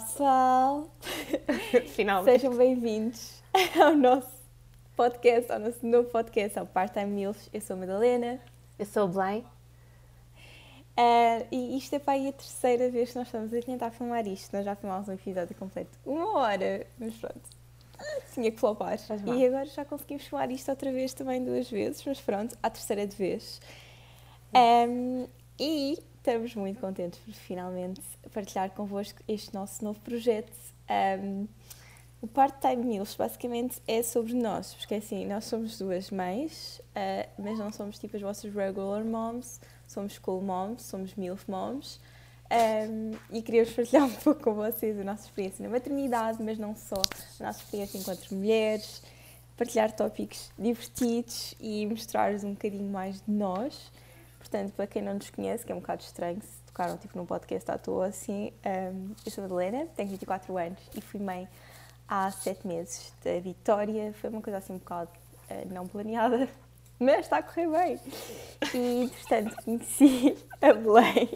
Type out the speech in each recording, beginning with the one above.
pessoal! Finalmente. Sejam bem-vindos ao nosso podcast, ao nosso novo podcast, ao Part-Time Mills. Eu sou a Madalena. Eu sou o Blaine. Uh, e isto é para aí a terceira vez que nós estamos a tentar filmar isto. Nós já filmámos um episódio completo, uma hora, mas pronto, tinha que flopar. E agora já conseguimos filmar isto outra vez também duas vezes, mas pronto, à terceira de vez. Um, e estamos muito contentes por finalmente partilhar convosco este nosso novo projeto. Um, o Part-Time Meals basicamente é sobre nós, porque assim, nós somos duas mães, uh, mas não somos tipo as vossas regular moms, somos cool moms, somos MILF moms. Um, e queríamos partilhar um pouco com vocês a nossa experiência na maternidade, mas não só a nossa experiência enquanto mulheres, partilhar tópicos divertidos e mostrar-vos um bocadinho mais de nós. Portanto, para quem não nos conhece, que é um bocado estranho se tocaram tipo, num podcast à toa assim, um, eu sou a Madalena, tenho 24 anos e fui mãe há 7 meses da Vitória. Foi uma coisa assim um bocado uh, não planeada, mas está a correr bem. E, portanto, conheci a Belém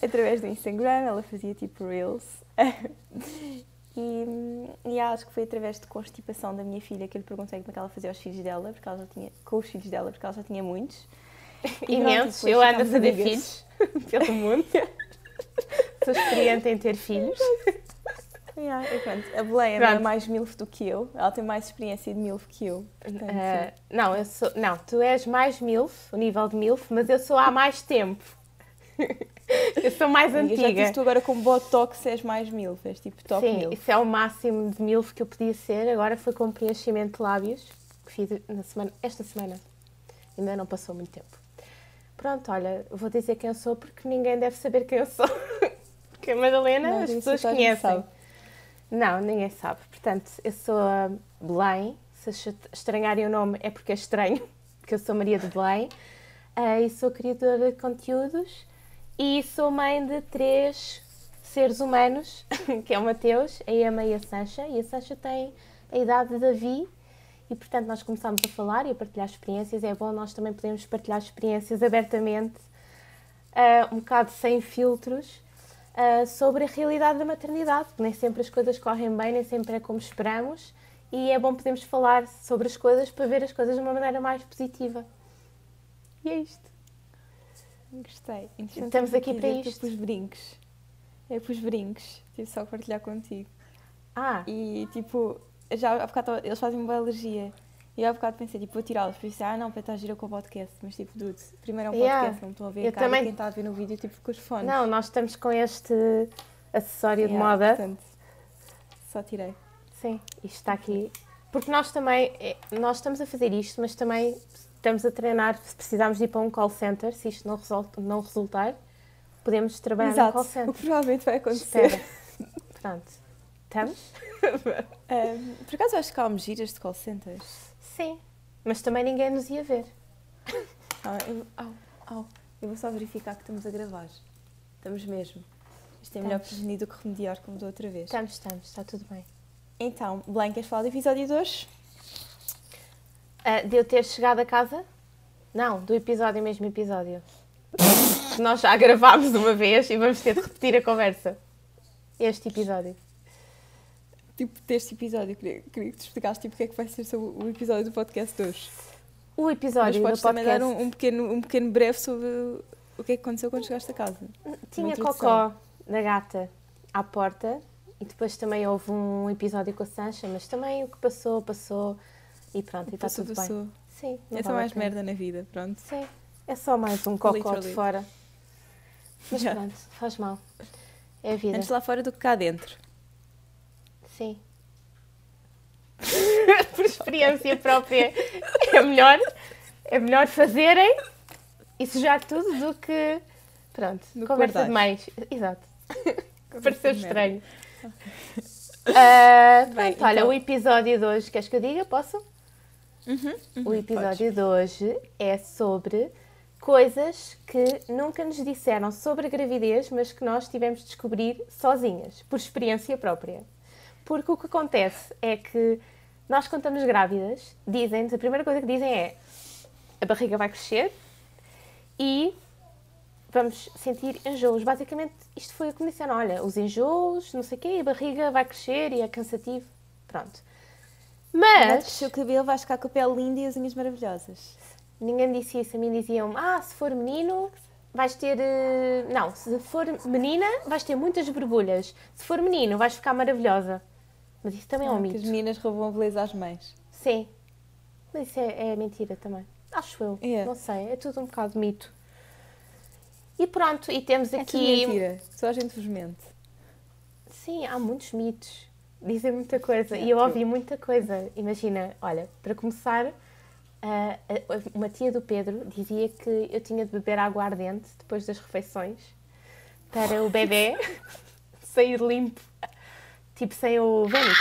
através do Instagram, ela fazia tipo Reels. E, e, acho que foi através de constipação da minha filha que eu lhe perguntei como é que ela fazia os filhos dela, porque ela já tinha, com os filhos dela, porque ela já tinha muitos. Imensos. Eu ando a fazer filhos pelo mundo. Sou experiente em ter filhos. Yeah, a Belém é mais MILF do que eu. Ela tem mais experiência de MILF que eu. Portanto, uh, não, eu sou, não, tu és mais MILF, o nível de MILF, mas eu sou há mais tempo. eu sou mais Amiga, antiga. Já disse tu agora com Botox és mais MILF, és tipo top Sim, MILF. isso é o máximo de MILF que eu podia ser. Agora foi com preenchimento de lábios, que fiz na semana, esta semana. Ainda não passou muito tempo. Pronto, olha, vou dizer quem eu sou porque ninguém deve saber quem eu sou. porque a Madalena não, as pessoas conhecem. Não, ninguém sabe. Portanto, eu sou a Belém. Se estranharem o nome é porque é estranho, porque eu sou Maria de Belém. Uh, e sou criadora de conteúdos e sou mãe de três seres humanos, que é o Mateus, a Emma e a Sancha. E a Sancha tem a idade de Davi e, portanto, nós começamos a falar e a partilhar experiências. É bom nós também podemos partilhar experiências abertamente, uh, um bocado sem filtros, uh, sobre a realidade da maternidade. Nem sempre as coisas correm bem, nem sempre é como esperamos. E é bom podermos falar sobre as coisas para ver as coisas de uma maneira mais positiva. E é isto. Gostei. Estamos aqui para isto. Para os brincos. É para os brincos. Tive só partilhar contigo. Ah. E tipo, já há bocado eles fazem uma alergia. E eu há bocado pensei, tipo, vou tirá-los. Pensei, ah não, para estar gira com o podcast. Mas tipo, dude, primeiro é um podcast, yeah. não estou a ver. Eu cara, também... quem está a ver no vídeo, tipo, com os fones. Não, nós estamos com este acessório yeah, de moda. Portanto, só tirei. Sim, isto está aqui. Porque nós também, é, nós estamos a fazer isto, mas também estamos a treinar, se precisarmos ir para um call center, se isto não, resulta, não resultar, podemos trabalhar Exato, no call center. o que provavelmente vai acontecer. Espera. Pronto. Estamos? um, por acaso acho que há giras de call centers? Sim, mas também ninguém nos ia ver. Ah, eu, eu vou só verificar que estamos a gravar. Estamos mesmo. Isto é melhor prevenir do que remediar, como da outra vez. Estamos, estamos, está tudo bem. Então, Blanca, queres falar do episódio de hoje? Uh, de eu ter chegado a casa? Não, do episódio, mesmo episódio. Nós já gravámos uma vez e vamos ter de repetir a conversa. Este episódio tipo, deste episódio. Queria, queria que te explicasse tipo, o que é que vai ser sobre o episódio do podcast de hoje. O episódio Mas podes do podcast... também dar um, um, pequeno, um pequeno breve sobre o que é que aconteceu quando chegaste a casa. Tinha cocó da gata à porta e depois também houve um episódio com a Sancha, mas também o que passou, passou e pronto, e está tudo passou. bem. Sim, é só mais merda na vida, pronto. Sim, é só mais um cocó de fora. Mas pronto, faz mal. É a vida. Antes lá fora do que cá dentro. Sim. Por experiência própria, é melhor, é melhor fazerem e sujar tudo do que. Pronto, do conversa demais. Exato. Pareceu estranho. Uh, Bem, então... Olha, o episódio de hoje, queres que eu diga? Posso? Uhum, uhum, o episódio de hoje é sobre coisas que nunca nos disseram sobre a gravidez, mas que nós tivemos de descobrir sozinhas, por experiência própria. Porque o que acontece é que nós, quando estamos grávidas, dizem-nos, a primeira coisa que dizem é a barriga vai crescer e vamos sentir enjoos. Basicamente, isto foi a que me disseram, olha, os enjoos, não sei o quê, a barriga vai crescer e é cansativo. Pronto. Mas... Mas... O cabelo vai ficar com a pele linda e as unhas maravilhosas. Ninguém disse isso. A mim diziam ah, se for menino, vais ter... eh, Não, se for menina, vais ter muitas borbulhas. Se for menino, vais ficar maravilhosa. Mas isso também é um Ah, que mito. as meninas roubam a beleza às mães. Sim. Mas isso é, é mentira também. Acho eu. É. Não sei. É tudo um bocado mito. E pronto, e temos É aqui... mentira. Só a gente vos mente. Sim, há muitos mitos. Dizem muita coisa. É, e eu ouvi muita coisa. Imagina, olha, para começar, a- a- uma tia do Pedro dizia que eu tinha de beber água ardente depois das refeições para o bebê sair limpo. Tipo, sem o vênix.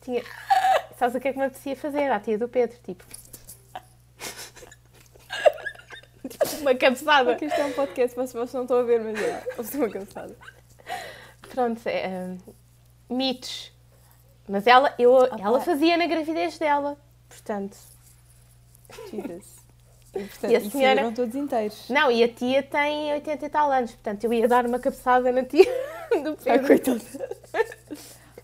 Tinha... Sabes o que é que me apetecia fazer à tia do Pedro? Tipo... tipo uma cabeçada. Porque isto é um podcast, vocês vocês não estão a ver, mas. Eu estou uma cansada. Pronto, é, hum, mitos. Mas ela, eu, ela fazia na gravidez dela. Portanto, Jesus. E, portanto, E a senhora- saíram todos inteiros. não, e a tia tem 80 e tal anos. Portanto, eu ia dar uma cabeçada na tia do Ah, Pedro. coitada.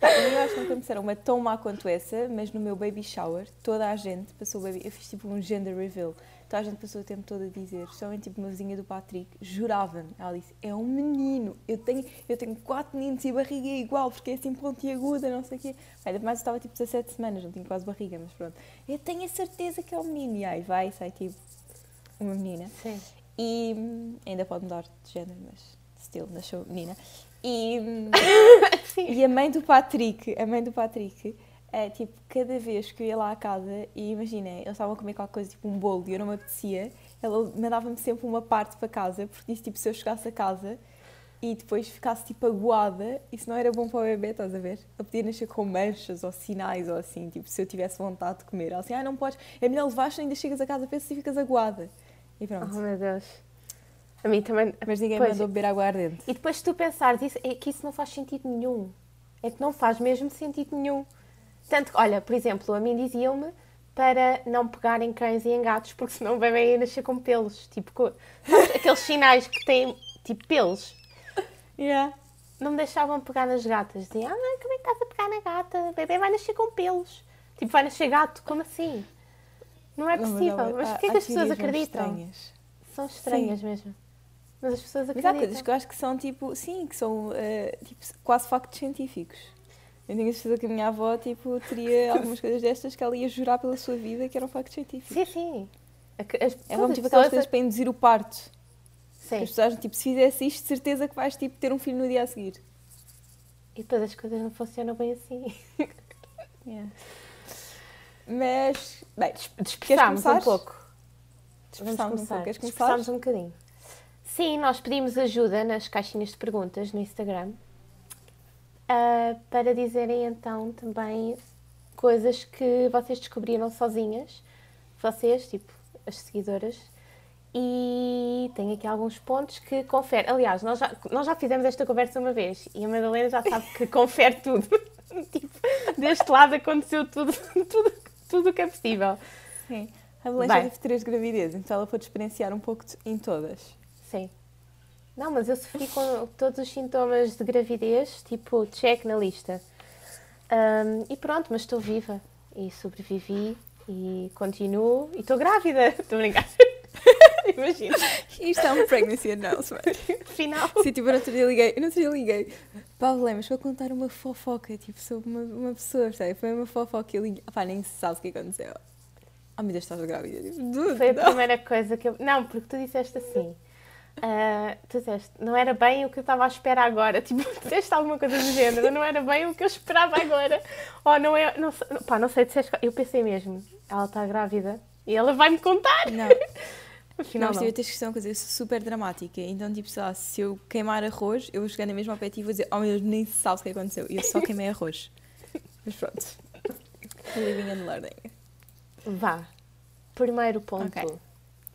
Pá, eu acho que nunca me disseram uma tão má quanto essa, mas no meu baby shower, toda a gente passou o baby. Eu fiz tipo um gender reveal. Toda a gente passou o tempo todo a dizer, especialmente tipo uma vizinha do Patrick, jurava-me. Ela disse: É um menino, eu tenho, eu tenho quatro meninos e a barriga é igual, porque é assim pontiaguda, não sei o quê. Ainda mais eu estava tipo 17 semanas, não tinha quase barriga, mas pronto. Eu tenho a certeza que é um menino. E aí vai sai tipo uma menina. Sim. E ainda pode mudar de género, mas still, nasceu menina. E, e a mãe do Patrick, a mãe do Patrick, é tipo, cada vez que eu ia lá à casa e imagina, eles estavam a comer qualquer coisa, tipo um bolo, e eu não me apetecia, ela mandava-me sempre uma parte para casa, porque disse tipo, se eu chegasse a casa e depois ficasse tipo aguada, isso não era bom para o bebê, estás a ver? Ele podia nascer com manchas ou sinais ou assim, tipo, se eu tivesse vontade de comer. Ela assim, ah, não podes, é melhor levar ainda chegas a casa, pensa e ficas aguada. E Oh, pronto. meu Deus. A mim também. Mas ninguém Pois. mandou beber água ardente. E depois se tu pensares, isso, é que isso não faz sentido nenhum. É que não faz mesmo sentido nenhum. Tanto que, olha, por exemplo, a mim diziam-me para não pegar em cães e em gatos, porque senão o bebê ia nascer com pelos. Tipo, co- sabes, aqueles sinais que têm, tipo, pelos. Yeah. Não me deixavam pegar nas gatas. Diziam, ah, mãe, como é que estás a pegar na gata? O bebê vai nascer com pelos. Tipo, vai nascer gato, como assim? Não é Não, possível. há- Mas porquê há que as pessoas acreditam? estranhas. São estranhas mesmo. Mas as pessoas Mas há acreditam. coisas que eu acho que são tipo, sim, que são eh, tipo, quase factos científicos. Eu tenho a certeza que a minha avó tipo, teria algumas coisas destas que ela ia jurar pela sua vida que eram factos científicos. Sim, sim. A As, É todas como tipo aquelas coisas para induzir o parto. Sim. As pessoas tipo, se fizesse isto, de certeza que vais tipo, ter um filho no dia a seguir. E depois as coisas não funcionam bem assim. Mas, bem, Dispersámos um pouco. dispersámos um pouco. Queres começar? Dispersámos um bocadinho. Sim, nós pedimos ajuda nas caixinhas de perguntas no Instagram ah, para dizerem então também coisas que vocês descobriram sozinhas, vocês, tipo, as seguidoras. E tem aqui alguns pontos que confere. Aliás, nós já, nós já fizemos esta conversa uma vez e a Madalena já sabe que confere tudo. tipo, deste lado aconteceu tudo, tudo, tudo o que é possível. Sim. A Bem. teve três gravidezes, então ela pode experienciar um pouco de- em todas. Sim. Não, mas eu sofri com todos os sintomas de gravidez, tipo, check na lista. Ahm, e pronto, mas estou viva e sobrevivi e continuo e estou grávida. Estou a brincar. Imagina. Isto é um pregnancy announcement. Final. Sim, tipo, eu no outro dia liguei, no outro dia liguei. Paulo Lemos, vou contar uma fofoca, tipo, sobre uma, uma pessoa, sabe? Foi uma fofoca e eu liguei. Pá, nem se sabe o que aconteceu. Oh, meu Deus, estás grávida. Tipo, Foi a não. primeira coisa que eu. Não, porque tu disseste assim. ah, tu disseste, não era bem o que eu estava à espera agora. Tipo, disseste alguma coisa do género, não era bem o que eu esperava agora. Ou não é. Não, sei- pá, não sei, disseste. Eu pensei mesmo, ela está grávida e ela vai-me contar. Não, Afinal, não, mas não. tive a ter questão, uma coisa, eu sou super dramática. Então, tipo, sei lá, se eu queimar arroz, eu vou chegar na mesma ao pé e vou dizer, oh meu Deus, nem se sabe o que aconteceu. E eu só queimei arroz. Mas pronto. Living and learning. Vá. Primeiro ponto. Ok.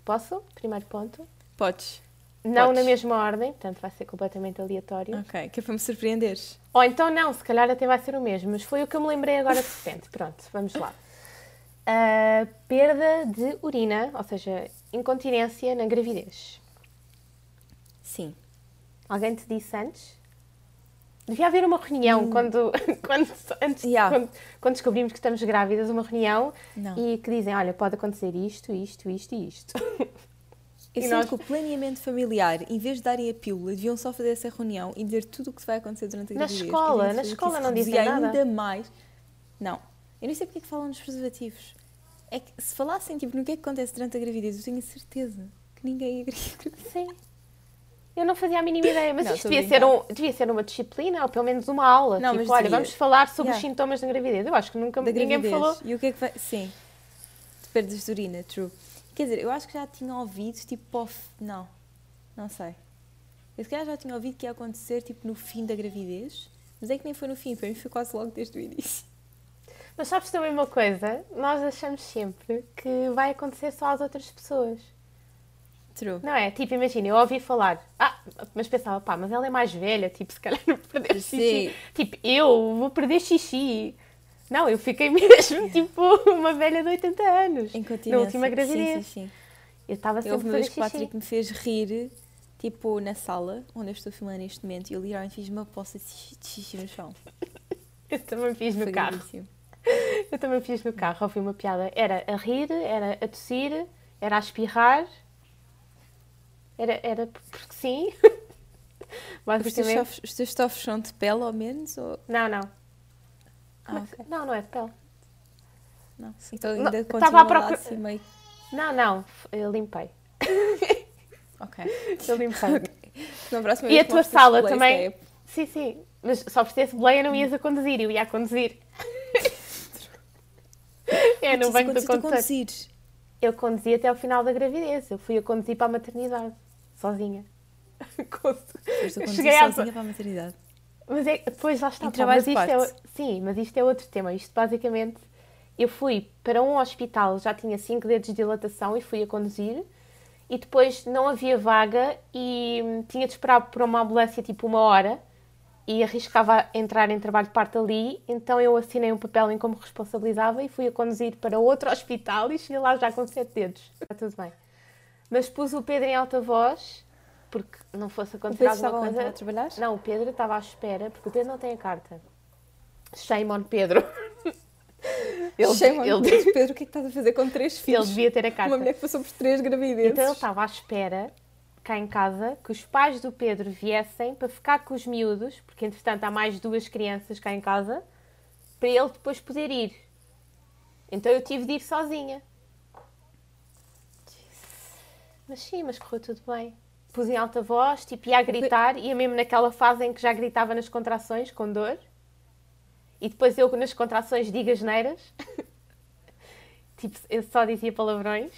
Posso? Primeiro ponto. Podes. Não Podes. na mesma ordem, portanto vai ser completamente aleatório. Ok, que é para me surpreenderes. Ou então não, se calhar até vai ser o mesmo, mas foi o que eu me lembrei agora de repente. Pronto, vamos lá. A perda de urina, ou seja, incontinência na gravidez. Sim. Alguém te disse antes? Devia haver uma reunião hum. quando, quando, antes, yeah. quando, quando, descobrimos que estamos grávidas, uma reunião Não. e que dizem, olha, pode acontecer isto, isto, isto e isto. Eu e sinto nós... que o planeamento familiar, em vez de darem a pílula, deviam só fazer essa reunião e dizer tudo o que vai acontecer durante a gravidez. Na escola, na escola não dizem nada. ainda mais. Não. Eu não sei porque é que falam nos preservativos. É que se falassem tipo, no que é que acontece durante a gravidez, eu tenho certeza que ninguém gravidez. Sim. Eu não fazia a mínima ideia, mas não, isto devia ser, um, devia ser uma disciplina ou pelo menos uma aula. Não, tipo, olha, vamos falar sobre yeah. os sintomas da gravidez. Eu acho que nunca da ninguém gravidez. me falou. E o que é que vai. Sim. De perdas de urina, true. Quer dizer, eu acho que já tinha ouvido, tipo, off. Não. Não sei. Eu se calhar já tinha ouvido que ia acontecer, tipo, no fim da gravidez. Mas é que nem foi no fim, para mim foi quase logo desde o início. Mas sabes também uma coisa? Nós achamos sempre que vai acontecer só às outras pessoas. True. Não é? Tipo, imagina, eu ouvi falar, ah, mas pensava, pá, mas ela é mais velha, tipo, se calhar não perdeu xixi. Tipo, eu vou perder xixi. Não, eu fiquei mesmo, tipo, uma velha de 80 anos. Na última gravidez. Sim, sim, sim. Eu estava sempre Houve uma vez que o Patrick me fez rir, tipo, na sala, onde eu estou filmando neste momento, e eu literalmente fiz uma poça de xixi no chão. eu também fiz no Foi carro. Eu também fiz no carro, ouvi uma piada. Era a rir, era a tossir, era a espirrar era, era porque sim. Os teus, estofos, os teus estofos são de pele ao menos? Ou... Não, não. Ah, okay. Não, não é de pele. Não, então ainda não, continua a procura... assim meio... Não, não, eu limpei. ok. Eu limpei. Okay. e a tua sala também. Sim, sim. Mas só por ter boleia não ias a conduzir, eu ia a conduzir. É, no banco do conduzir. Eu conduzi até ao final da gravidez. Eu fui a conduzir para a maternidade sozinha. Cheguei sozinha a... para a maternidade. Mas é, depois lá está. Pá, mas isto é, sim, mas isto é outro tema. Isto basicamente, eu fui para um hospital, já tinha 5 dedos de dilatação e fui a conduzir. E depois não havia vaga e hum, tinha de esperar por uma ambulância tipo uma hora e arriscava entrar em trabalho de parto ali, então eu assinei um papel em como responsabilizava e fui a conduzir para outro hospital e cheguei lá já com sete dedos. Está tudo bem. Mas pus o Pedro em alta voz, porque não fosse acontecer alguma coisa. A trabalhar? Não, o Pedro estava à espera, porque o Pedro não tem a carta. Shame on Pedro. Ele, Shame ele... Pedro, o que é que estás a fazer com três filhos? Ele devia ter a carta. Uma mulher que passou por três gravidezes. Então ele estava à espera, cá em casa, que os pais do Pedro viessem para ficar com os miúdos, porque entretanto há mais duas crianças cá em casa, para ele depois poder ir. Então eu tive de ir sozinha. Mas sim, mas correu tudo bem. Pus em alta voz, tipo, ia a gritar, ia mesmo naquela fase em que já gritava nas contrações, com dor. E depois eu, nas contrações, digo asneiras. tipo, eu só dizia palavrões.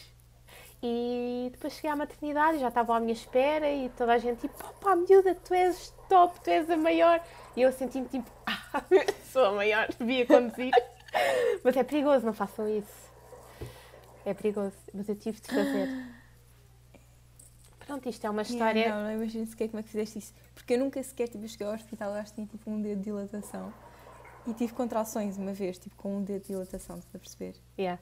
E depois cheguei à maternidade, já estavam à minha espera e toda a gente tipo, pá, miúda, tu és top, tu és a maior. E eu senti-me tipo, ah, sou a maior, devia conduzir. Mas é perigoso, não façam isso. É perigoso, mas eu tive de fazer. Pronto, isto é uma história. Yeah, não, não imagino sequer como é que fizeste isso. Porque eu nunca sequer tipo, cheguei ao hospital, acho que tinha tipo um dedo de dilatação. E tive contrações uma vez, tipo com um dedo de dilatação, estás a perceber? Yeah.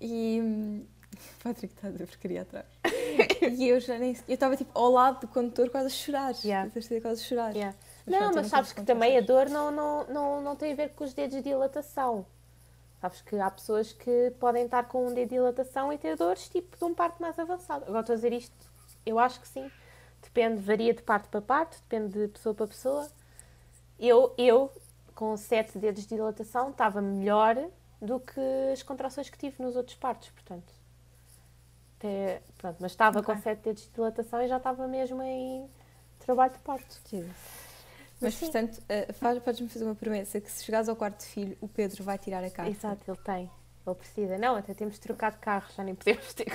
E. Hum, Patrick está a dizer porcaria atrás. e eu já nem. Eu estava tipo ao lado do condutor quase a chorar. Yeah. A quase a chorar. Yeah. Mas, não, mas sabes que também a dor não, não, não, não tem a ver com os dedos de dilatação. Sabes que há pessoas que podem estar com um dedo de dilatação e ter dores tipo de um parto mais avançado. Agora estou a dizer isto, eu acho que sim. Depende, varia de parte para parte, depende de pessoa para pessoa. Eu, eu com sete dedos de dilatação, estava melhor do que as contrações que tive nos outros partos, portanto. Até, pronto, mas estava okay. com sete dedos de dilatação e já estava mesmo em trabalho de parto. Sim. Mas, Sim. portanto, uh, podes-me fazer uma promessa que se chegares ao quarto filho, o Pedro vai tirar a carta. Exato, ele tem. Ele precisa. Não, até temos de trocar de carro, já nem podemos ter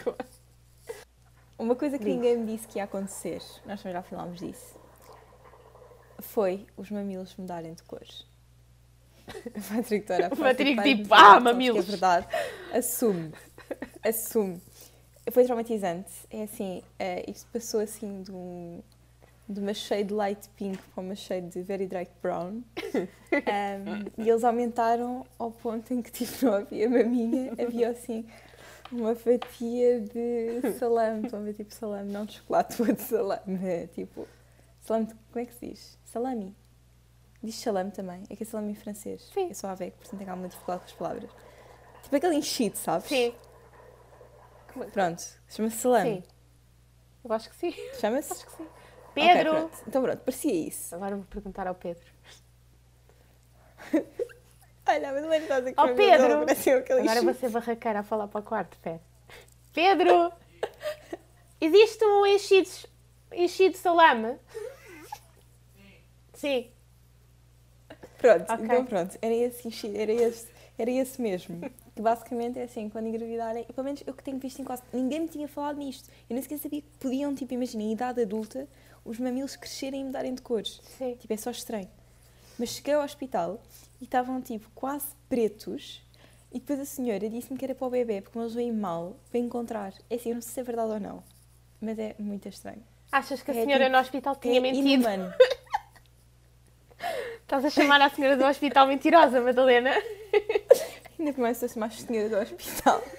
Uma coisa que Diz. ninguém me disse que ia acontecer, nós também já falámos disso, foi os mamilos mudarem de cores. O Patrick Tora. O Patrick tipo, ah, mamilos. É verdade. Assume. Assume. Foi traumatizante. É assim, uh, isto passou assim de um de uma shade light pink para uma shade very dark brown. Um, e eles aumentaram ao ponto em que tipo, não havia maminha, havia assim uma fatia de salame. Estão a ver tipo salame, não de chocolate, ou de salame. É tipo. Salame, de, como é que se diz? Salami. Diz salame também. É que é salame em francês. Sim. Eu sou a ver, portanto tenho alguma dificuldade com as palavras. Tipo aquele enchido, sabes? Sim. Pronto, chama-se salame. Sim. Eu acho que sim. Chama-se? Acho que sim. Ok, Pedro! pronto. Então pronto, parecia isso. Agora vou perguntar ao Pedro. Olha, mas não é estás aqui para Pedro! Aquele Agora vou ser barraqueira a falar para o quarto, pera. Pedro! Existe um enchido, enchido de salame? Sim. Pronto, Ok. então pronto, era esse, era esse, era esse mesmo. Que basicamente é assim, quando engravidarem, e pelo menos eu que tenho visto em quase. Ninguém me tinha falado nisto. Eu nem sequer sabia que podiam, tipo, imagina, em idade adulta, os mamilos crescerem e mudarem de cores. Sim. Tipo, é só estranho. Mas cheguei ao hospital e estavam, tipo, quase pretos. E depois a senhora disse-me que era para o bebê, porque eles veem mal para encontrar. É assim, eu não sei se é verdade ou não. Mas é muito estranho. Achas que a É senhora tipo- no hospital tinha é mentido? inumano. Estás a chamar a senhora do hospital mentirosa, Madalena? Ainda começo a chamar a senhora do hospital.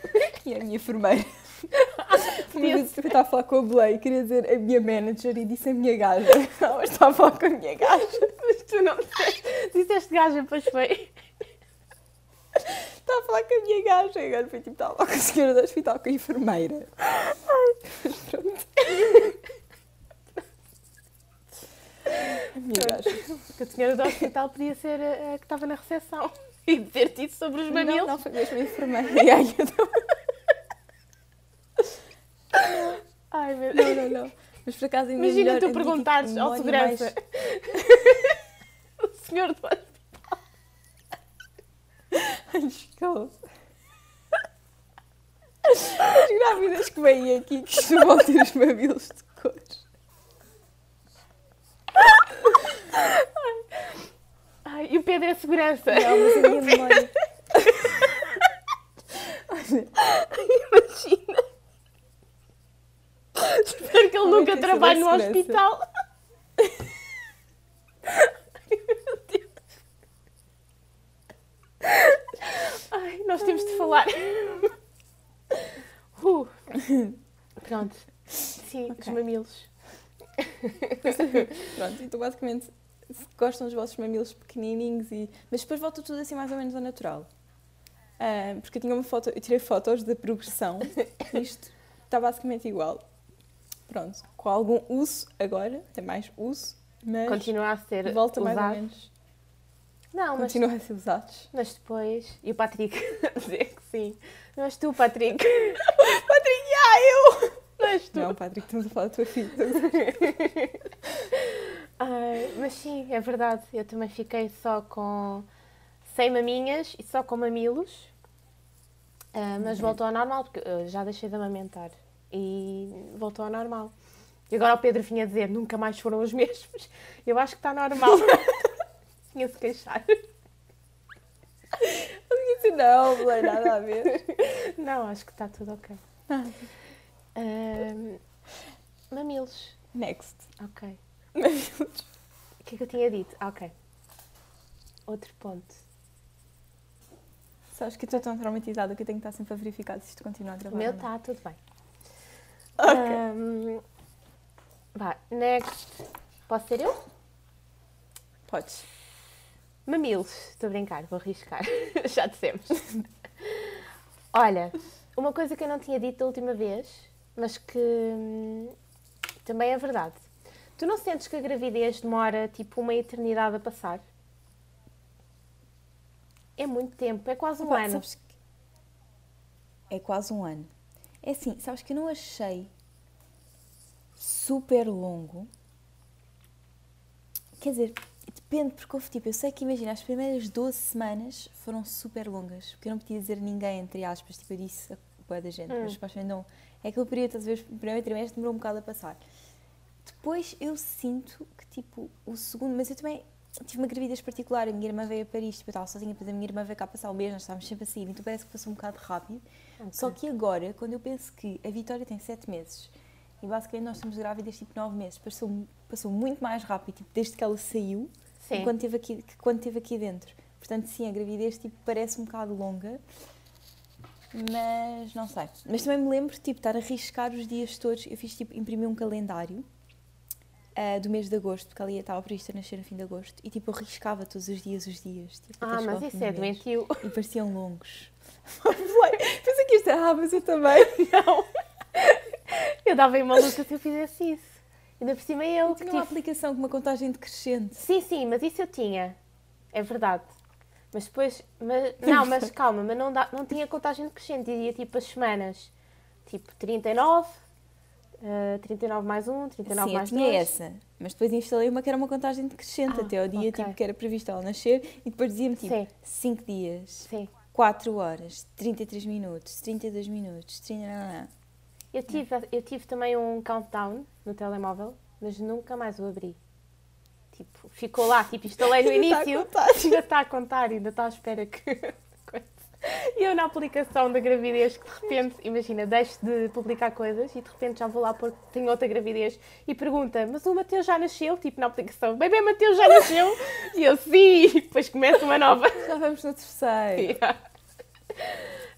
E a minha enfermeira. Uma vez eu estava a falar com a Blay, queria dizer a minha manager e disse a minha gaja. Ela estava a falar com a minha gaja. Mas tu não disseste. Disseste gaja, pois foi. Estava a falar com a minha gaja e agora foi tipo, estava a falar com a senhora do hospital, com a enfermeira. Mas pronto. A minha gaja. Porque a senhora do hospital podia ser a, a que estava na recepção e dizer-te isso sobre os Não, mamilos. não, foi mesmo a enfermeira. E aí eu não, Ai, meu Deus. não, não, não. Mas por acaso ainda é Imagina melhor tu perguntares ao memória mais- segurança. o senhor do hospital. Ai, escala. As grávidas que vêm aqui que costumam ter os mamilos de cores. Ai, e o Pedro é a segurança. Não, mas a minha memória. Imagina. Espero que ele é nunca é trabalhe no hospital. Ai, meu Deus. Ai, nós temos de falar. Uh. Pronto. Sim, os Ok. mamilos. Pronto, então basicamente se gostam dos vossos mamilos pequenininhos e. Mas depois volta tudo assim mais ou menos ao natural. Ah, porque eu tinha uma foto, eu tirei fotos da progressão. Isto está basicamente igual. Pronto, com algum uso agora, tem mais uso, mas Continua a ser volta mais ou menos. Não, mas, Continua a ser usados. mas depois... E o Patrick a dizer que sim. Não és tu, Patrick. Patrick, ah, eu! Não és tu. Não, Patrick, estamos a falar da tua filha. Mas sim, é verdade. Eu também fiquei só com sem maminhas e só com mamilos. Ah, mas voltou ao normal, porque eu já deixei de amamentar. E voltou ao normal. E agora o Pedro vinha dizer, nunca mais foram os mesmos. Eu acho que está normal. Tinha se queixar. Eu disse, não, não é nada a ver. Não, acho que está tudo ok. Ah, mamilos. Next. Ok. O que é que eu tinha dito? Ah, ok. Outro ponto. Sabes que estou tão traumatizada que eu tenho que estar sempre a verificar se isto continua a O gravar. meu ou não. está tudo bem. Ok. Ahm, vá, next. Posso ser eu? Podes. Mamilos. Estou a brincar, vou arriscar. Já dissemos. Olha, uma coisa que eu não tinha dito da última vez, mas que hum, também é verdade. Tu não sentes que a gravidez demora tipo uma eternidade a passar? É muito tempo, é quase um Opa, ano. que- É quase um ano. É assim, sabes que eu não achei super longo. Quer dizer, depende, porque houve tipo, eu sei que imagina, as primeiras 12 semanas foram super longas, porque eu não podia dizer ninguém, entre aspas, tipo, eu disse a boa da gente, Hum. mas supostamente não. É aquele período, a ver, o primeiro trimestre demorou um bocado a passar. Depois eu sinto que, tipo, o segundo, mas eu também tive uma gravidez particular, a minha irmã veio a Paris, tipo, eu estava sozinha, depois a minha irmã veio cá passar o mês, nós estávamos sempre a sair, então parece que passou um bocado rápido. Só que agora, quando eu penso que a Vitória tem 7 meses e basicamente nós estamos grávidas tipo 9 meses, passou, passou muito mais rápido, tipo, desde que ela saiu, Sim. quando esteve aqui, que quando esteve aqui dentro. Portanto, sim, a gravidez tipo, parece um bocado longa. Mas não sei. Mas também me lembro, tipo, estar a arriscar os dias todos. Eu fiz, tipo, imprimir um calendário uh, do mês de agosto, porque ali estava prevista nascer no fim de agosto. E, tipo, eu riscava todos os dias os dias. Tipo, ah, mas isso é doentio. E pareciam longos. Pensei que isto é, ah, mas eu também. Não. Eu dava em maluca se eu fizesse isso. Ainda por cima eu. Eu tinha uma tive... aplicação com uma contagem decrescente. Sim, sim, mas isso eu tinha. É verdade. Mas depois. Mas, não, mas calma, mas não, dá, não tinha contagem decrescente. Dizia tipo as semanas. Tipo 39, uh, 39 mais 1, 39 sim, mais 2. Sim, eu tinha essa. Mas depois instalei uma que era uma contagem decrescente ah, até ao dia okay. tipo, que era previsto ela nascer. E depois dizia-me tipo 5 dias. Sim. 4 horas, 33 minutos, 32 minutos, 30... Eu tive, eu tive também um countdown no telemóvel, mas nunca mais o abri. Tipo, ficou lá, tipo, instalei no início, ainda está a contar, ainda está à espera que... E eu na aplicação da gravidez, que de repente, imagina, deixo de publicar coisas e de repente já vou lá porque tenho outra gravidez e pergunta, mas o Mateus já nasceu? Tipo na aplicação, bebê Mateus já nasceu? E eu, sim, e depois começa uma nova. Já vamos no terceiro. Yeah.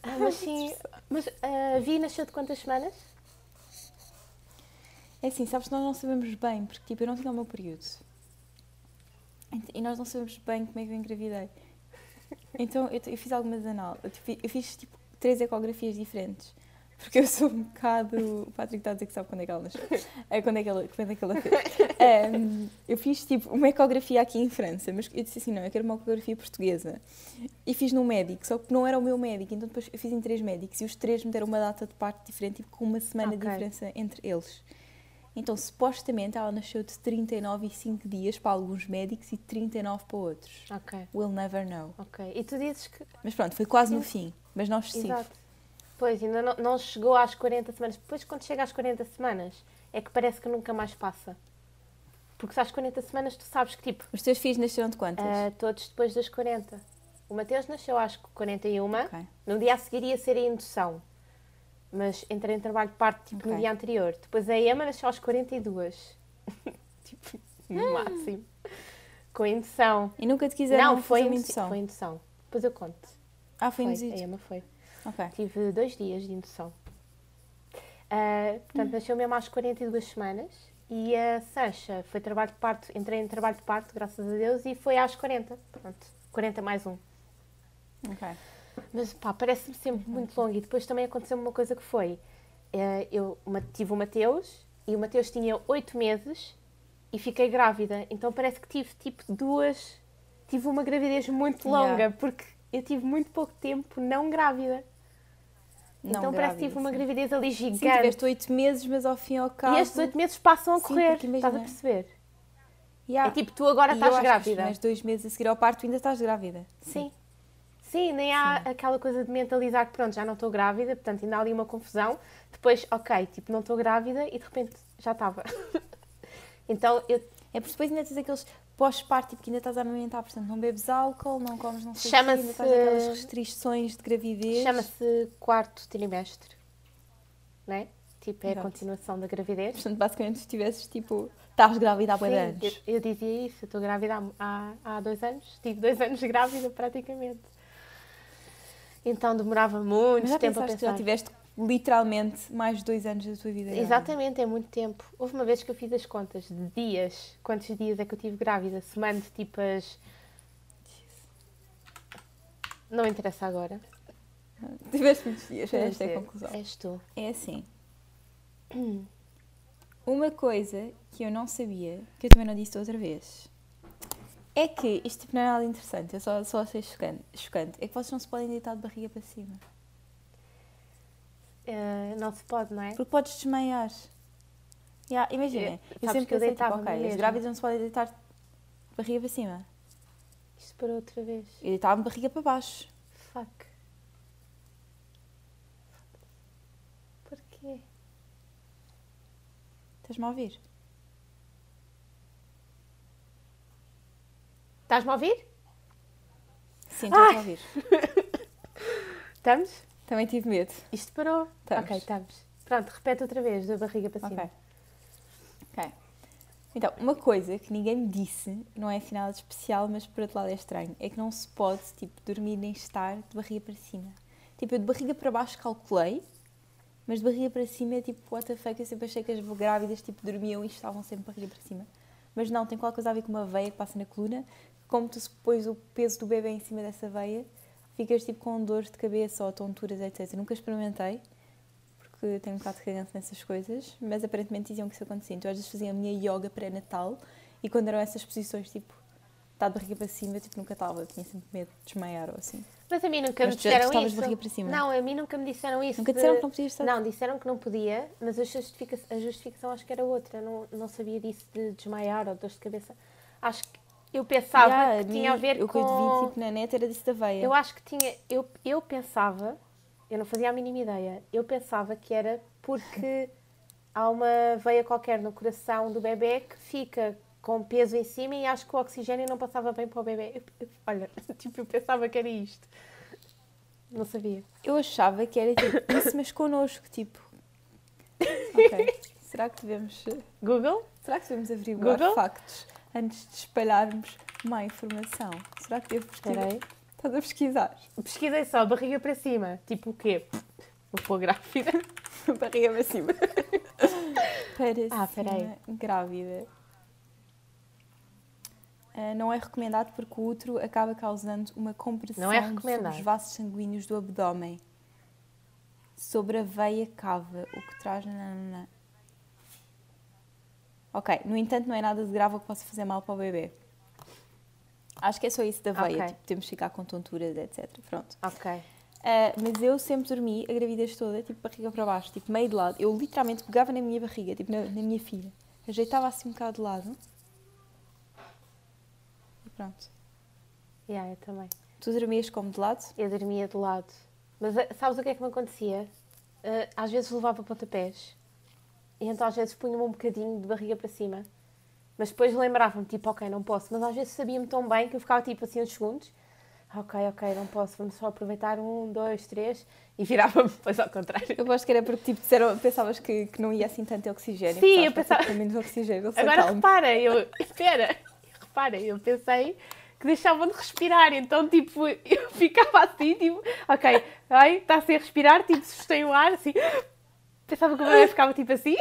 Ah, mas sim, mas a uh, Vi nasceu de quantas semanas? É assim, sabes, nós não sabemos bem, porque tipo, eu não tinha o meu período. E nós não sabemos bem como é que eu engravidei. Então eu, eu fiz algumas análises, eu fiz tipo três ecografias diferentes. Porque eu sou um bocado. O Patrick está a dizer que sabe quando é que ela nasceu. É, quando, é que ela, quando é que ela fez. Um, eu fiz tipo uma ecografia aqui em França, mas eu disse assim: não, eu quero uma ecografia portuguesa. E fiz num médico, só que não era o meu médico. Então depois eu fiz em três médicos e os três me deram uma data de parte diferente, tipo, com uma semana okay. de diferença entre eles. Então, supostamente, ela nasceu de 39 e 5 dias para alguns médicos e 39 para outros. Ok. We'll never know. Ok. E tu dizes que. Mas pronto, foi quase Sim. no fim, mas não excessivo. Exato. Pois, ainda não, não chegou às 40 semanas. Depois, quando chega às 40 semanas, é que parece que nunca mais passa. Porque se às 40 semanas tu sabes que tipo. Os teus filhos nasceram de quantas? Uh, todos depois das 40. O Mateus nasceu às 41. Okay. No dia a seguir ia ser a indução mas entrei em trabalho de parte tipo, okay. no dia anterior. Depois a Emma nasceu aos 42. tipo, no hum. máximo. Com indução. E nunca te quiseram Não, foi indução? Foi indução. Depois eu conto. Ah, foi, foi A Emma foi. Okay. Tive dois dias de indução. Uh, portanto, hum. nasceu mesmo às 42 semanas. E a Sancha foi trabalho de parto, entrei em trabalho de parto, graças a Deus, e foi às 40. Pronto, 40 mais um. Ok. Mas pá, parece-me sempre muito longo. E depois também aconteceu uma coisa que foi: eh, eu tive o Mateus e o Mateus tinha oito meses e fiquei grávida. Então parece que tive tipo duas. Tive uma gravidez muito longa, yeah. porque eu tive muito pouco tempo não grávida. Não então grávida, parece que tive uma gravidez ali gigante. Sim, tiveste oito meses, mas ao fim e ao cabo. E estes oito meses passam a correr, Sim, estás a perceber? Yeah. É tipo, tu agora e estás grávida. Mas dois meses a seguir ao parto ainda estás grávida. Sim. Sim. Sim, nem há Sim. aquela coisa de mentalizar que pronto, já não estou grávida, portanto ainda há ali uma confusão. Depois, ok, tipo, não estou grávida e de repente já estava. então eu. É porque depois ainda tens aqueles pós-parto, tipo, que ainda estás a amamentar, portanto não bebes álcool, não comes não sei Chama-se... ainda estás aquelas restrições de gravidez. Chama-se quarto trimestre, não é? Tipo, é Exato. a continuação da gravidez. Portanto, basicamente, se tivesses, tipo, estás grávida há dois anos. Eu, eu, dizia isso, estou grávida há, há, há dois anos, tive dois anos grávida praticamente. Então demorava muito já tempo a pensar. Que já tiveste literalmente mais de dois anos da tua vida grávida. Exatamente, é muito tempo. Houve uma vez que eu fiz as contas de dias. Quantos dias é que eu tive grávida? Semana de tipo as... Não interessa agora. Tiveste muitos dias, é esta é a conclusão. És tu. É assim. Uma coisa que eu não sabia, que eu também não disse outra vez, é que isto tipo, não é nada interessante, eu só, só achei chocante, chocante. É que vocês não se podem deitar de barriga para cima. Uh, não se pode, não é? Porque podes desmaiar. Yeah, imagina, eu, eu sempre que eu pensei, tipo, ok, as grávidas não se podem deitar de barriga para cima. Isto para outra vez. Eu deitava-me barriga para baixo. Fuck. Porquê? Estás-me a ouvir? Estás-me a ouvir? Sim, estou a ouvir. estamos? Também tive medo. Isto parou? Estamos. Ok, estamos. Pronto, repete outra vez, da barriga para cima. Ok. Ok. Então, uma coisa que ninguém me disse, não é afinal especial, mas por outro lado é estranho, é que não se pode, tipo, dormir nem estar de barriga para cima. Tipo, eu de barriga para baixo calculei, mas de barriga para cima é tipo, what the fuck, eu sempre achei que as grávidas tipo, dormiam e estavam sempre de barriga para cima. Mas não, tem qualquer coisa a ver com uma veia que passa na coluna. Como tu pões o peso do bebê em cima dessa veia, ficas tipo com dores de cabeça ou tonturas, etc. Nunca experimentei, porque tenho um bocado de cagante nessas coisas, mas aparentemente diziam que isso acontecia. Então às vezes fazia a minha yoga pré-natal e quando eram essas posições, tipo, está de barriga para cima, tipo, nunca estava. Tinha sempre medo de desmaiar ou assim. Mas a mim nunca mas me disseram isso. De barriga para cima. Não, a mim nunca me disseram isso. Nunca disseram de... que não podias estar... Não, disseram que não podia, mas a justificação, a justificação acho que era outra. Não, não sabia disso de desmaiar ou dor de cabeça. Acho que eu pensava yeah, que tinha a ver eu com... O que eu vi tipo, na net era disso da veia. Eu acho que tinha... Eu, eu pensava... Eu não fazia a mínima ideia. Eu pensava que era porque há uma veia qualquer no coração do bebê que fica com peso em cima e acho que o oxigênio não passava bem para o bebê. Eu, eu, olha, tipo, eu pensava que era isto. Não sabia. Eu achava que era tipo, isso, mas connosco, tipo. Ok. Será que devemos. Google? Será que devemos averiguar Google? factos antes de espalharmos má informação? Será que devo pesquisar? Estás a pesquisar? Pesquisei só, barriga para cima. Tipo o quê? Vou pôr grávida. barriga para cima. para ah, cima, grávida. Uh, não é recomendado porque o útero acaba causando uma compressão é sobre os vasos sanguíneos do abdômen. Sobre a veia cava, o que traz... Nanana. Ok, no entanto não é nada de grave que possa fazer mal para o bebê. Acho que é só isso da veia, okay. tipo, temos que ficar com tonturas, etc. Pronto. Ok. Uh, mas eu sempre dormi a gravidez toda, tipo, barriga para baixo, tipo, meio de lado. Eu literalmente pegava na minha barriga, tipo, na, na minha filha. Ajeitava assim um bocado de lado Pronto. Yeah, eu também. Tu dormias como de lado? Eu dormia de lado. Mas eh, sabes o que é que me acontecia? Uh, às vezes levava pontapés e então às vezes punha-me um bocadinho de barriga para cima. Mas depois lembrava-me, tipo, ok, não posso. Mas às vezes sabia-me tão bem que eu ficava tipo assim uns segundos. Ok, ok, não posso, vamos só aproveitar um, dois, três e virava-me depois ao contrário. Eu gosto que era porque tipo, disseram, pensavas que, que não ia assim tanto oxigênio. Sim, eu pensava. Com menos oxigênio. Agora calmo. repara, eu. Espera, reparem, eu pensei que deixavam de respirar, então tipo, eu ficava assim, tipo, ok, ai, está sem respirar, tipo, sustém o ar, assim, pensava que o bebê ficava tipo assim,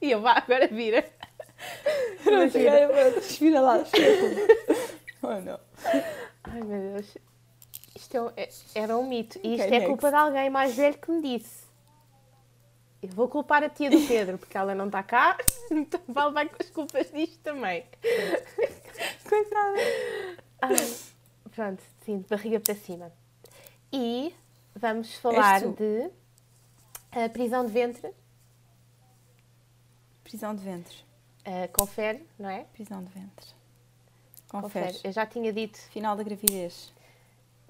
e eu, vá, agora vira. Não sei, respira lá, Oh não. Ai meu Deus, isto é, é, era um mito, e isto okay, é next. culpa de alguém mais velho que me disse. Eu vou culpar a tia do Pedro, porque ela não está cá, então vale vai com as culpas disto também. Coitada. Ah, pronto, sim, de barriga para cima. E vamos falar de a prisão de ventre. Prisão de ventre. Uh, confere, não é? Prisão de ventre. Confere. confere. Eu já tinha dito. Final da gravidez.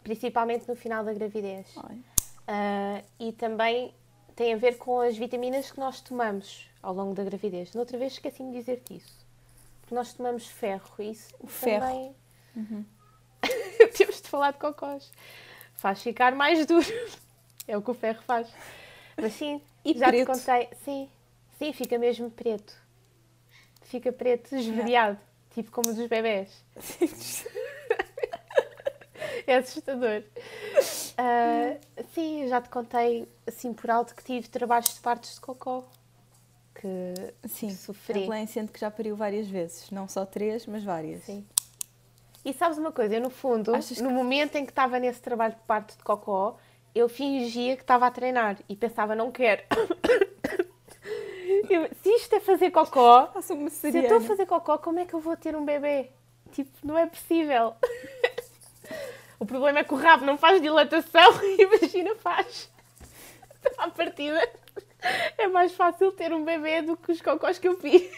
Principalmente no final da gravidez. Uh, e também tem a ver com as vitaminas que nós tomamos ao longo da gravidez. Noutra vez esqueci-me de dizer-te isso. Porque nós tomamos ferro e isso o ferro. também... Uhum. Temos de falar de cocós. Faz ficar mais duro. É o que o ferro faz. Mas sim, e já preto. te contei. Sim, sim, fica mesmo preto. Fica preto, esverdeado. Tipo como os dos bebés. é assustador. Uh, sim, já te contei assim por alto que tive trabalhos de partos de cocó. Que sim, sofri. Sim, sente que já pariu várias vezes. Não só três, mas várias. Sim. E sabes uma coisa? Eu, no fundo, Achas no que... momento em que estava nesse trabalho de parto de cocó, eu fingia que estava a treinar e pensava, não quero. eu, se isto é fazer cocó, se eu estou a fazer cocó, como é que eu vou ter um bebê? Tipo, não é possível. O problema é que o rabo não faz dilatação e a vagina faz. À partida, é mais fácil ter um bebê do que os cocós que eu fiz.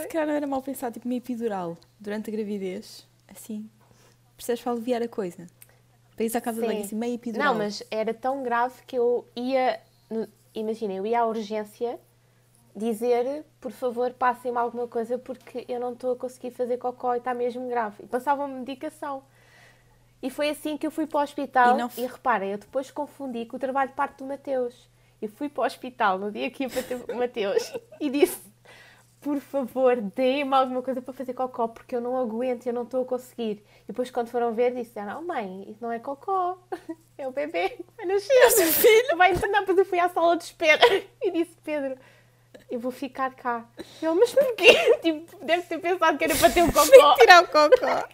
Se calhar não era mal pensar, tipo, meio epidural durante a gravidez, assim, precisas para aliviar a coisa. Para ir à casa Sim. de banho, assim, meio epidural. Não, mas era tão grave que eu ia, imagina, eu ia à urgência dizer, por favor, passem-me alguma coisa porque eu não estou a conseguir fazer cocó e está mesmo grave. E passavam-me medicação. E foi assim que eu fui para o hospital. E, não... e reparem, eu depois confundi com o trabalho de parte do Mateus. Eu fui para o hospital no dia que ia para o Mateus e disse: por favor, deem-me alguma coisa para fazer cocó, porque eu não aguento, eu não estou a conseguir. E depois, quando foram ver, disseram: Oh, mãe, isso não é cocó, é o bebê, vai nascer. filho vai entrar, depois eu fui à sala de espera e disse: Pedro, eu vou ficar cá. Eu, mas porquê? Tipo, deve ter pensado que era para ter o cocó. tirar o cocó.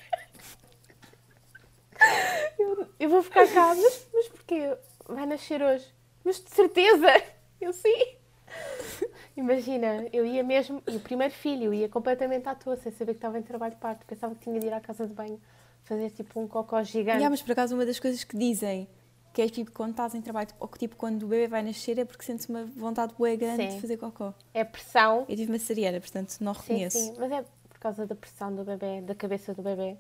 Eu, eu, vou ficar cá, mas, mas porquê? Vai nascer hoje. Mas de certeza! Eu sim. Imagina, eu ia mesmo, e o primeiro filho, eu ia completamente à toa, sem saber que estava em trabalho de parto. Pensava que tinha de ir à casa de banho fazer tipo um cocó gigante. Yeah, mas por acaso uma das coisas que dizem que é tipo quando estás em trabalho, ou que tipo quando o bebê vai nascer é porque sentes uma vontade boa grande sim. de fazer cocó. É pressão. Eu tive uma cesariana, portanto não reconheço. Sim, sim, mas é por causa da pressão do bebê, da cabeça do bebê.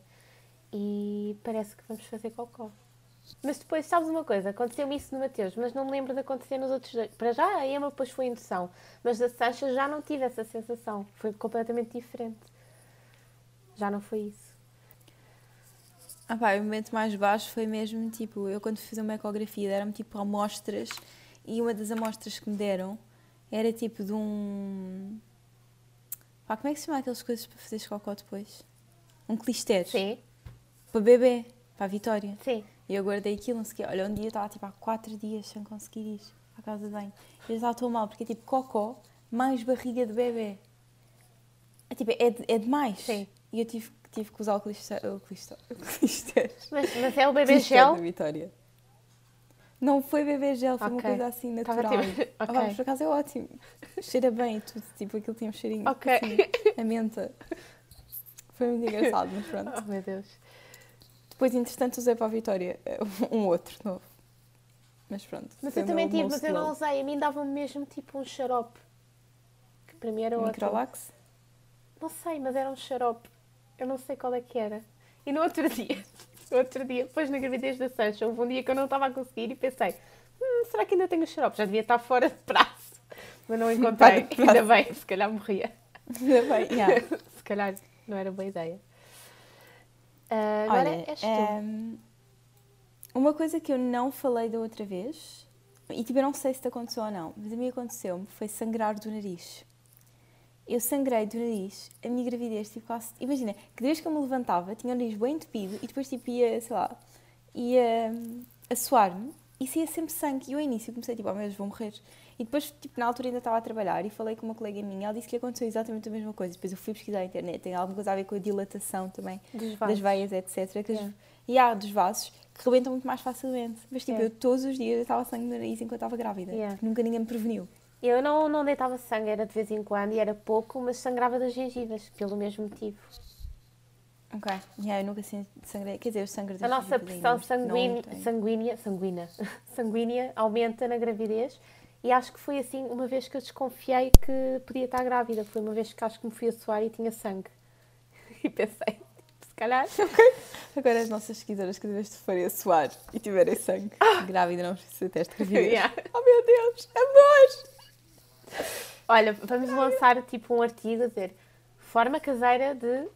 E parece que vamos fazer cocó. Mas depois, sabes uma coisa? Aconteceu-me isso no Mateus, mas não me lembro de acontecer nos outros dois. Para já, a Emma depois foi indução, mas da Sancha já não tive essa sensação. Foi completamente diferente. Já não foi isso. Ah pá, o momento mais baixo foi mesmo, tipo, eu quando fiz uma ecografia deram-me tipo amostras e uma das amostras que me deram era tipo de um... Pá, como é que se chama aquelas coisas para fazer cocó depois? Um clister. Sim. Para bebê, para a Vitória. Sim. E eu guardei aquilo, não sei o quê. Olha, um dia eu estava tipo há quatro dias sem conseguir ir à casa de banho. E eu já estou mal, porque é tipo cocó mais barriga de bebê. É tipo, é, é demais. Sim. E eu tive, tive que usar o clister. O clister. Mas, mas é o bebê gel? da Vitória. Não foi bebê gel, foi okay. uma coisa assim natural. Tipo... Okay. Oh, vamos, por acaso é ótimo. Cheira bem e tudo. Tipo, aquilo tinha um cheirinho. Ok. Assim, a menta. Foi muito engraçado, mas pronto. Oh, meu Deus. Depois, entretanto, usei para a Vitória eh, um outro novo. Mas pronto. Mas eu também tive, mas eu não usei. A mim dava-me mesmo tipo um xarope. Que para mim era um outro. Microlax? Não sei, mas era um xarope. Eu não sei qual é que era. E no outro dia, no outro dia, depois na gravidez da Sancha, houve um dia que eu não estava a conseguir e pensei, hum, será que ainda tenho xarope? Já devia estar fora de prazo. Mas não encontrei. ainda bem, se calhar morria. Ainda bem, yeah. se calhar não era boa ideia. Uh, agora Olha, és tu. Um, uma coisa que eu não falei da outra vez, e tipo, eu não sei se te aconteceu ou não, mas a mim aconteceu-me, foi sangrar do nariz. Eu sangrei do nariz, a minha gravidez, tipo, quase. Imagina, que desde que eu me levantava, tinha o nariz bem entupido e depois, tipo, ia, sei lá, ia um, a suar-me e saía sempre sangue. E eu, ao início, comecei, tipo, oh meu Deus, vou morrer. E depois, tipo, na altura ainda estava a trabalhar e falei com uma colega minha, ela disse que aconteceu exatamente a mesma coisa. Depois eu fui pesquisar na internet, tem alguma coisa a ver com a dilatação também das veias, etc. Que yeah. e há dos vasos que rebentam muito mais facilmente. Mas, tipo, yeah. eu todos os dias estava sangue no nariz enquanto estava grávida. Yeah. Nunca ninguém me preveniu. Eu não, não deitava sangue, era de vez em quando e era pouco, mas sangrava das gengivas, pelo mesmo motivo. Ok, yeah, eu nunca sangrei, quer dizer, eu sangro A nossa pressão sanguínea, sanguínea, sanguínea, sanguínea aumenta na gravidez e acho que foi assim uma vez que eu desconfiei que podia estar grávida. Foi uma vez que acho que me fui a suar e tinha sangue. E pensei, se calhar. Okay. Agora as nossas seguidoras, cada vez que forem a suar e tiverem sangue, ah. grávida, não precisa teste de gravidez. Yeah. Oh meu Deus, amor! Olha, vamos lançar tipo um artigo a dizer forma caseira de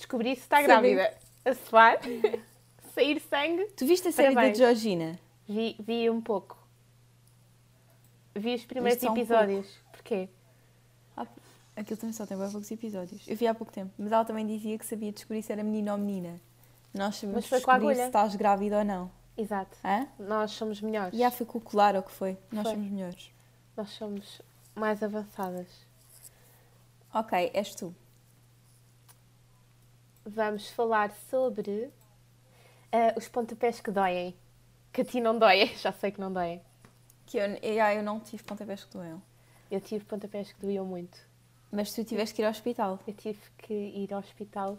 descobrir se está grávida. A suar, sair sangue. Tu viste a série da Georgina? Vi, vi um pouco. Vi os primeiros episódios. Um Porquê? Ah, aquilo também só tem bem poucos episódios. Eu vi há pouco tempo, mas ela também dizia que sabia descobrir se era menino ou menina. Nós sabemos descobrir se estás grávida ou não. Exato. Hã? Nós somos melhores. E a foi com o colar ou que foi? Nós foi. somos melhores. Nós somos mais avançadas. Ok, és tu. Vamos falar sobre uh, os pontapés que doem. Que a ti não doem, já sei que não doem. Que eu, eu, eu não tive pontapés que doeu. Eu tive pontapés que doíam muito. Mas tu tiveste que ir ao hospital? Eu tive que ir ao hospital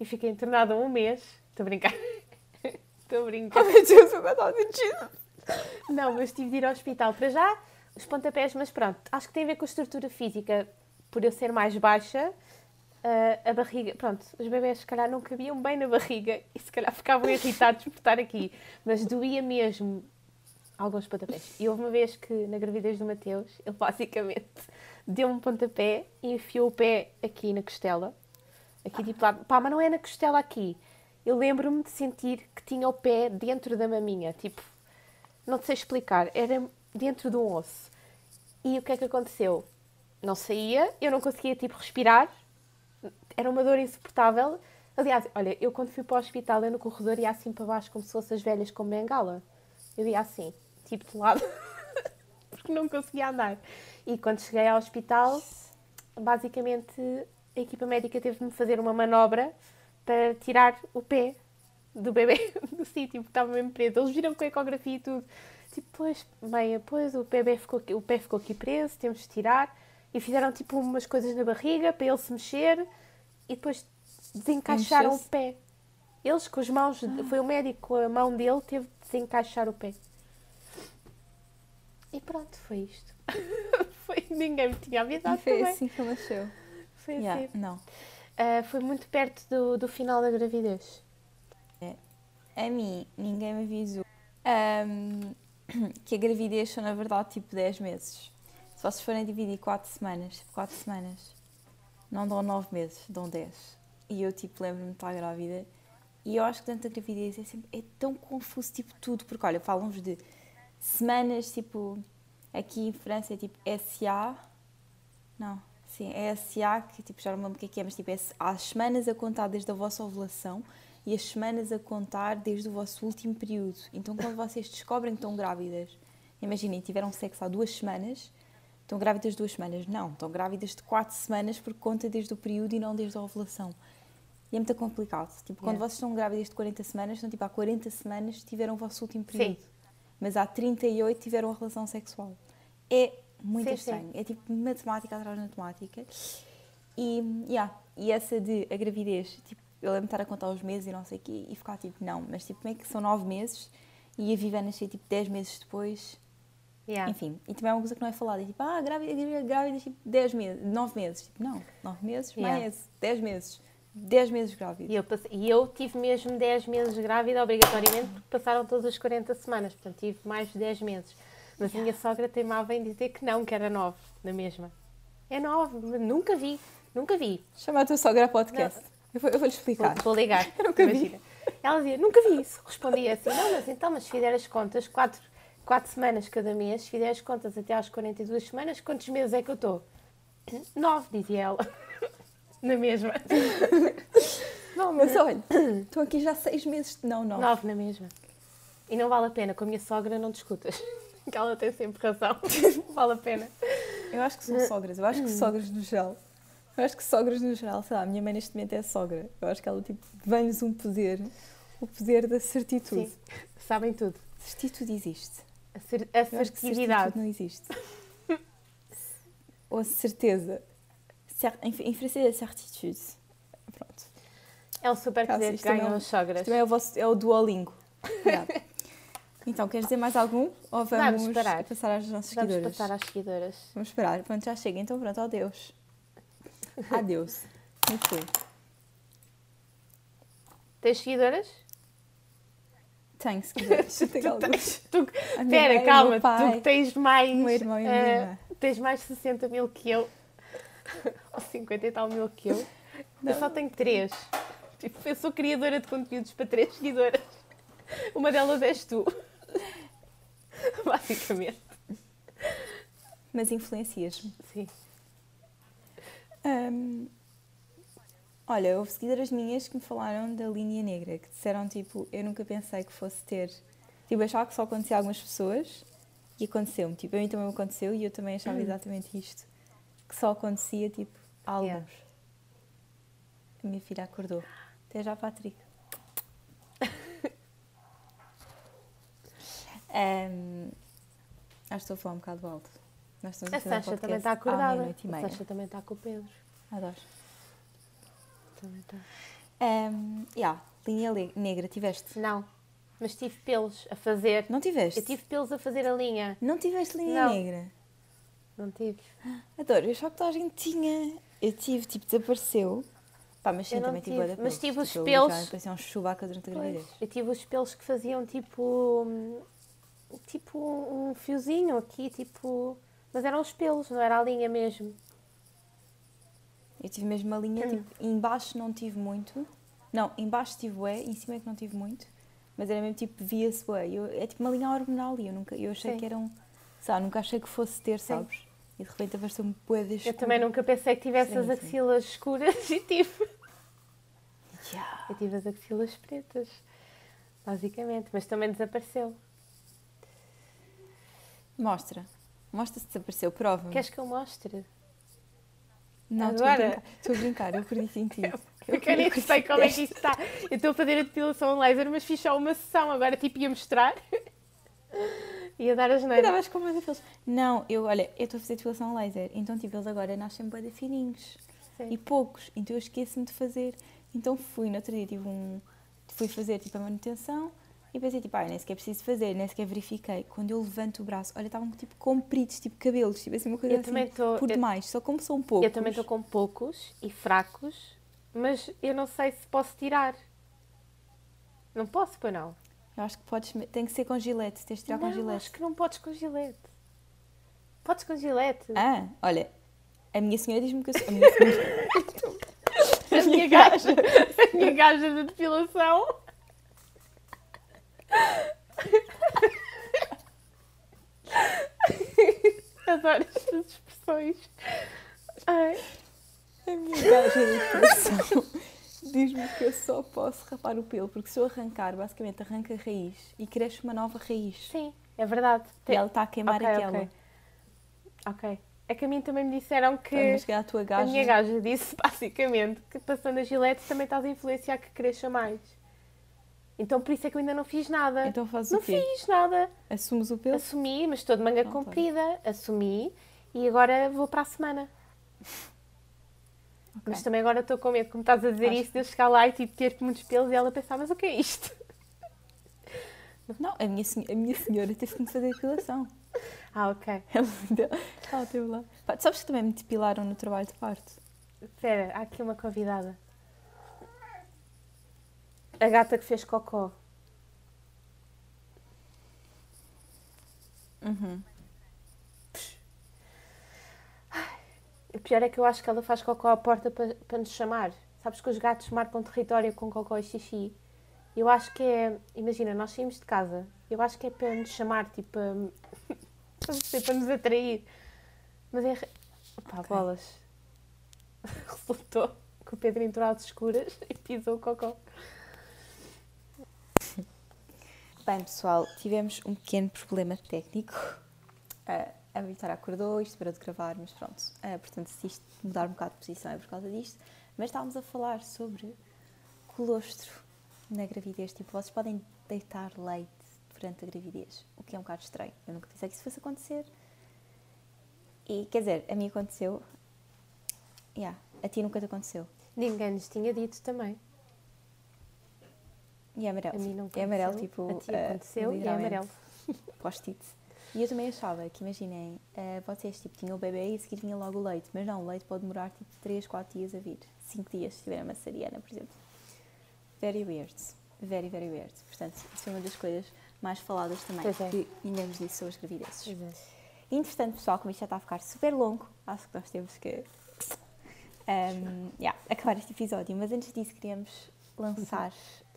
e fiquei internada um mês. Estou a brincar. Estou a brincar. Oh meu Deus, eu. Não, mas tive de ir ao hospital. Para já, os pontapés, mas pronto, acho que tem a ver com a estrutura física. Por eu ser mais baixa, Uh, a barriga, pronto, os bebés se calhar não cabiam bem na barriga e se calhar ficavam irritados por estar aqui, mas doía mesmo alguns pontapés. E houve uma vez que, na gravidez do Mateus, ele basicamente deu um pontapé e enfiou o pé aqui na costela. Aqui tipo lá. Pá, mas não é na costela aqui. Eu lembro-me de sentir que tinha o pé dentro da maminha. Tipo, não sei explicar. Era dentro de um osso. E o que é que aconteceu? não saía, eu não conseguia tipo respirar, era uma dor insuportável. Aliás, olha, eu quando fui para o hospital, eu no corredor ia assim para baixo como se fossem as velhas com bengala. Eu ia assim, tipo de lado, porque não conseguia andar. E quando cheguei ao hospital, basicamente a equipa médica teve de me fazer uma manobra para tirar o pé do bebê do sítio, porque estava mesmo preso. Eles viram com a ecografia e tudo. Tipo, pois, meia, pois o bebê ficou aqui, o pé ficou aqui preso, temos de tirar. E fizeram tipo umas coisas na barriga para ele se mexer e depois desencaixaram o pé. Eles com as mãos, ah. foi o médico a mão dele, teve de desencaixar o pé. E pronto, foi isto. foi, ninguém me tinha avisado e foi também. assim que nasceu. Foi yeah, assim. Não. Uh, foi muito perto do, do final da gravidez. É. A mim, ninguém me avisou um, que a gravidez são, na verdade, tipo 10 meses. Se vocês forem dividir 4 semanas, 4 semanas, não dão 9 meses, dão 10. E eu, tipo, lembro-me de estar grávida. E eu acho que dentro da gravidez é, sempre, é tão confuso, tipo, tudo. Porque, olha, falam-vos de semanas, tipo, aqui em França é tipo SA. Não, Sim, é SA, que tipo, já não me lembro o que é é, mas tipo, é, há as semanas a contar desde a vossa ovulação e as semanas a contar desde o vosso último período. Então, quando vocês descobrem que estão grávidas, imaginem, tiveram sexo há duas semanas, estão grávidas duas semanas. Não, estão grávidas de quatro semanas por conta desde o período e não desde a ovulação. E é muito complicado. Tipo, quando yeah. vocês estão grávidas de 40 semanas, estão tipo há 40 semanas tiveram o vosso último período. Sim. Mas há 38 tiveram a relação sexual. É muito sim, estranho. Sim. É tipo matemática atrás de matemática. E, yeah, e essa de a gravidez, tipo, eu lembro de estar a contar os meses e não sei o quê, e ficar tipo, não, mas tipo, como é que são nove meses e a Viva nascer tipo dez meses depois? Yeah. Enfim, e também é uma coisa que não é falada, é tipo, ah, grávida, grávida, tipo, dez meses, nove meses. Tipo, não, nove meses, yeah. mais dez meses. 10 meses grávida. E eu, e eu tive mesmo 10 meses grávida, obrigatoriamente, porque passaram todas as 40 semanas. Portanto, tive mais de 10 meses. Mas a minha sogra teimava em dizer que não, que era nove, na mesma. É nove, nunca vi, nunca vi. Chama a tua sogra a podcast. Eu vou, eu vou lhe explicar. Vou, vou ligar. Eu nunca Imagina. vi. Ela dizia, nunca vi isso. Respondia assim, não, mas então, mas se fizer as contas, quatro, quatro semanas cada mês, fizer as contas até às 42 semanas, quantos meses é que eu estou? Nove, dizia ela. na mesma. Não, mas olha, estou aqui já seis meses. Não, nove. Nove na mesma. E não vale a pena, com a minha sogra não discutas. que ela tem sempre razão. vale a pena. Eu acho que são sogras. Eu acho que sogras no geral. Eu acho que sogras no geral, sei lá, a minha mãe neste momento é sogra. Eu acho que ela, tipo, vem-nos um poder. O poder da certitude. Sim. Sabem tudo. Certitude existe. A, cer a certividade. não existe. Ou a certeza. Cer em, francês é certitude. Pronto. É o super poder que ganham as sogras. Também é o, vosso, é o Duolingo. Então, queres dizer mais algum? Ou vamos, vamos passar às nossas vamos seguidoras? Vamos passar às seguidoras. Vamos esperar. Pronto, já chega. Então, pronto, adeus. Adeus. Enfim. Tens seguidoras? Tenho seguidoras. Tenho alguns. Tu, pera, calma. Tu tens mais... Um irmão e uh. Tens mais 60 mil que eu. Ou 50 e tal mil que eu. Não. Eu só tenho três. Tipo, eu sou criadora de conteúdos para três seguidoras. Uma delas és tu. Basicamente. Mas influencias-me. Sim. Um, olha, houve seguidoras minhas que me falaram da linha negra, que disseram tipo, eu nunca pensei que fosse ter. Tipo, achava que só acontecia a algumas pessoas e aconteceu-me. Tipo, a mim também me aconteceu e eu também achava hum. exatamente isto. Que só acontecia tipo a alguns. Yeah. A minha filha acordou. Até já, Patrick. Um, acho que estou a falar um bocado alto. Nós estamos a, a Sasha também está acordada. A Sasha também está com o Pedro. Adoro. Está. Um, yeah, linha negra, tiveste? Não, mas tive pelos a fazer. Não tiveste? Eu tive pelos a fazer a linha. Não tiveste linha não. negra? Não tive. Adoro, eu só que toda a gente tinha. Eu tive, tipo, desapareceu. Pá, mas sim, também tive, tive Mas tive os tipo, pelos. Pareciam um chubaca durante a gravidez. Eu tive os pelos que faziam tipo tipo um fiozinho aqui, tipo. Mas eram os pelos, não era a linha mesmo. Eu tive mesmo uma linha, hum. tipo, embaixo não tive muito. Não, embaixo tive o E, em cima é que não tive muito. Mas era mesmo tipo, via-se o E. Eu, é tipo uma linha hormonal e eu, nunca, eu achei Sim. que eram. Sabe, nunca achei que fosse ter, sabes? e de repente apareceu-me boeda Eu também nunca pensei que tivesse as axilas escuras e tive. Yeah. Eu tive as axilas pretas, basicamente, mas também desapareceu. Mostra. Mostra se desapareceu, prova. Queres que eu mostre? Não, Agora? estou a brincar, eu acredito em ti. Eu, eu nem sei como é que isto está. Eu estou a fazer a depilação laser, mas fiz só uma sessão. Agora, tipo, ia mostrar. ia dar as neiras. Estavas com mais aqueles. Não, eu, olha, eu estou a fazer depilação laser, então, tipo, eles agora nascem bem fininhos. Sim. E poucos, então eu esqueço-me de fazer. Então fui, no outro dia tive um. Fui fazer tipo a manutenção e pensei tipo, ah, nem sequer preciso fazer, nem sequer verifiquei. Quando eu levanto o braço, olha, estavam tipo compridos, tipo cabelos, tipo assim uma coisa Eu assim, tô- por eu- demais. Só como são poucos. Eu também estou com poucos e fracos, mas eu não sei se posso tirar. Não posso, pois não. Eu acho que podes, tem que ser com gilete, tens de tirar com não, gilete. acho que não podes com gilete. Podes com gilete. Ah, olha, a minha senhora diz-me que eu sou. A minha senhora. a minha gaja, a minha gaja de depilação. Adoro estas expressões. Ai, A minha gaja de depilação diz-me que eu só posso rapar o pelo, porque se eu arrancar, basicamente arranca a raiz e cresce uma nova raiz. sim, é verdade. E ela está a queimar Ok, aquela. ok. É que a mim também me disseram que. Vamos chegar à tua A gaja. minha gaja disse basicamente que passando a gilete também estás a influenciar que cresça mais. Então por isso é que eu ainda não fiz nada. Então faz não o quê? fiz nada. Assumes o pelo? Assumi, mas estou de manga Não, tá. comprida. Assumi e agora vou para a semana. Mas também agora estou com medo, como estás a dizer Acho- isso, de eu chegar lá e tipo, ter muitos pelos e ela pensar, mas o que é isto? Não, a minha, senho- a minha senhora teve que me fazer depilação. Ah, ok. Ela, deu- ela teve lá. Pá, sabes que também me depilaram no trabalho de parto? Espera, há aqui uma convidada. A gata que fez cocó. Uhum. O pior é que eu acho que ela faz cocó à porta para, para nos chamar. Sabes que os gatos marcam território com cocó e xixi. Eu acho que é. Imagina, nós saímos de casa. Eu acho que é para nos chamar, tipo. para- para nos atrair. Mas é. Pá, Ok. bolas. Resultou que o Pedro entrou às escuras e pisou o cocó. Bem, pessoal, tivemos um pequeno problema técnico. Ah, a Vitória acordou, isto parou de gravar, mas pronto. Ah, portanto, se isto mudar um bocado de posição é por causa disto. Mas estávamos a falar sobre colostro na gravidez. Tipo, vocês podem deitar leite durante a gravidez, o que é um bocado estranho. Eu nunca pensei que isso fosse acontecer. E, quer dizer, a mim aconteceu. Yeah, a ti nunca te aconteceu. Ninguém nos tinha dito também. E é amarelo. A mim não é amarelo, tipo. A ti ah, aconteceu e é amarelo. post-it. E eu também achava que, imaginem, eh, vocês tipo, tinham o bebê e a seguir vinha logo o leite, mas não, o leite pode demorar tipo 3, 4 dias a vir. 5 dias se tiver a maçariana, por exemplo. Very weird. Very, very weird. Portanto, isso é uma das coisas mais faladas também, Pois é. que ninguém nos disse sobre as gravidezes. Pois é. Entretanto, pessoal, como isto já está a ficar super longo, acho que nós temos que ehm, yeah, acabar este episódio. Mas antes disso, queríamos lançar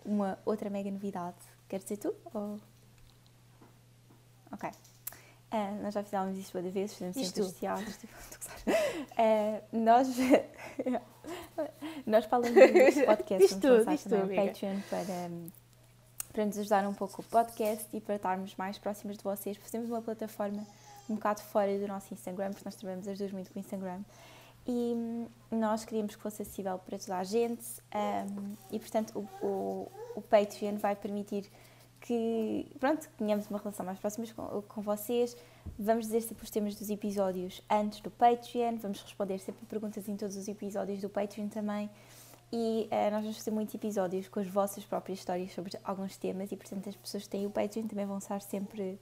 uma outra mega novidade. Queres dizer tu? Ou... Ok. Ah, nós já fizemos isto outra vez, fizemos Diz sempre os teatros. Tipo. Ah, nós, nós, além do podcast, Diz vamos tu, diz. Patreon para, para nos ajudar um pouco o podcast e para estarmos mais próximas de vocês. Fazemos uma plataforma um bocado fora do nosso Instagram, porque nós trabalhamos as duas muito com o Instagram. E hum, nós queríamos que fosse acessível para toda a gente hum, e, portanto, o, o, o Patreon vai permitir que, pronto, tenhamos uma relação mais próxima com, com vocês. Vamos dizer sempre os temas dos episódios antes do Patreon, vamos responder sempre perguntas em todos os episódios do Patreon também. E eh, nós vamos fazer muitos episódios com as vossas próprias histórias sobre alguns temas e, portanto, as pessoas que têm o Patreon também vão estar sempre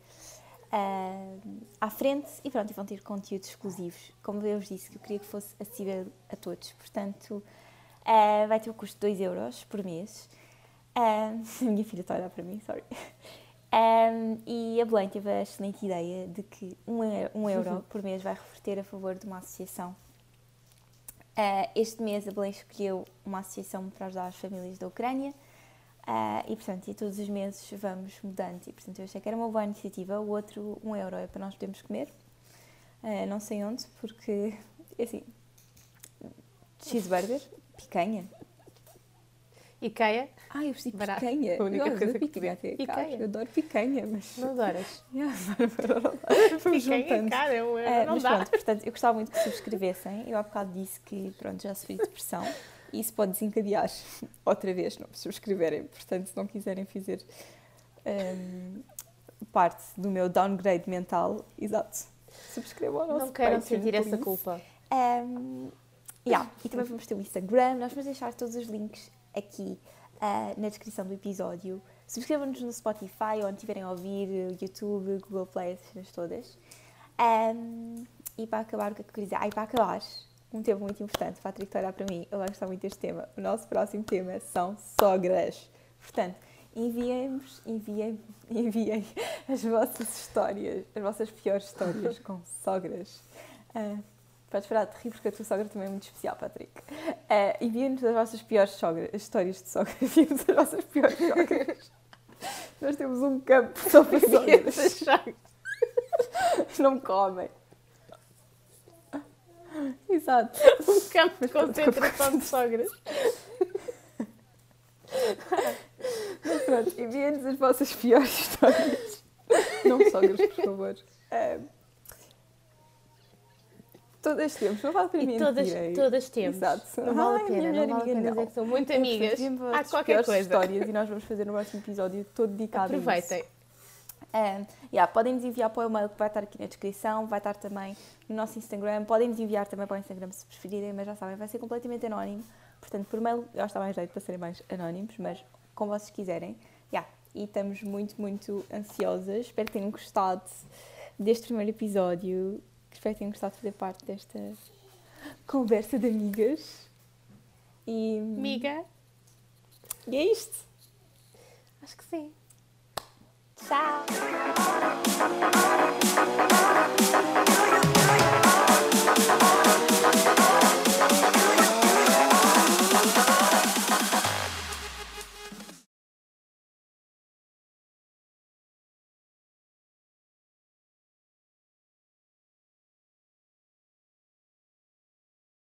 ah, à frente e pronto, e vão ter conteúdos exclusivos. Como eu vos disse, que eu queria que fosse acessível a todos. Portanto, ah, vai ter o custo de 2 euros por mês. A minha filha está a olhar para mim, sorry. Ah, e a Belém teve a excelente ideia de que um euro, um euro por mês vai reverter a favor de uma associação. Ah, este mês a Belém escolheu uma associação para ajudar as famílias da Ucrânia. Ah, e portanto, e todos os meses vamos mudando. E portanto, eu achei que era uma boa iniciativa. O outro, um euro, é para nós podermos comer. uh, não sei onde, porque, assim, cheeseburger, picanha. Ikea? Ah, eu percebi picanha. A única eu coisa que picanha. É Ikea. Eu adoro picanha, mas... Não adoras? Picanha é cara, eu, uh, não mas dá. pronto, portanto, eu gostava muito que subscrevessem. Eu há bocado disse que, pronto, já sofri depressão. E isso pode desencadear outra vez, não subscreverem. Portanto, se não quiserem fazer um, parte do meu downgrade mental, exato, subscrevam ao nosso Não queiram sentir essa culpa. Um, yeah. E também vamos ter o Instagram, nós vamos deixar todos os links aqui uh, na descrição do episódio. Subscrevam-nos no Spotify, onde estiverem a ouvir, YouTube, Google Play, essas cenas todas. Um, e para acabar, o que é que eu queria dizer? Ah, e para acabar, um tema muito importante, Patrick está a olhar para mim, ele vai gostar muito deste tema. O nosso próximo tema são sogras. Portanto, enviem-nos, enviem, enviem as vossas histórias, as vossas piores histórias com sogras. Uh, Podes parar de rir porque a tua sogra também é muito especial, Patrick. Uh, Enviem-nos as vossas piores sogras, as histórias de sogra. Enviem-nos as vossas piores sogras. Nós temos um campo só para sogras. Não me comem. Exato. Um campo de concentração de sogras. Mas pronto, enviem-nos as vossas piores histórias. Não sogras, por favor. Uh, Todas temos, não vale a pena E todas, mentirem. todas temos. Exato. Não vale Ai, a pena, não vale a pena dizer que são muito É, amigas. Há qualquer coisa. histórias e nós vamos fazer no próximo episódio todo dedicado a isso. Aproveitem. Um, yeah, podem nos enviar para o e-mail que vai estar aqui na descrição, vai estar também no nosso Instagram. Podem nos enviar também para o Instagram se preferirem, mas já sabem, vai ser completamente anónimo. Portanto, por mail já está mais jeito para serem mais anónimos, mas como vocês quiserem. Yeah. E estamos muito, muito ansiosas. Espero que tenham gostado deste primeiro episódio. Espero que tenham gostado de fazer parte desta conversa de amigas. E, Amiga, e é isto. acho que sim. Tchau!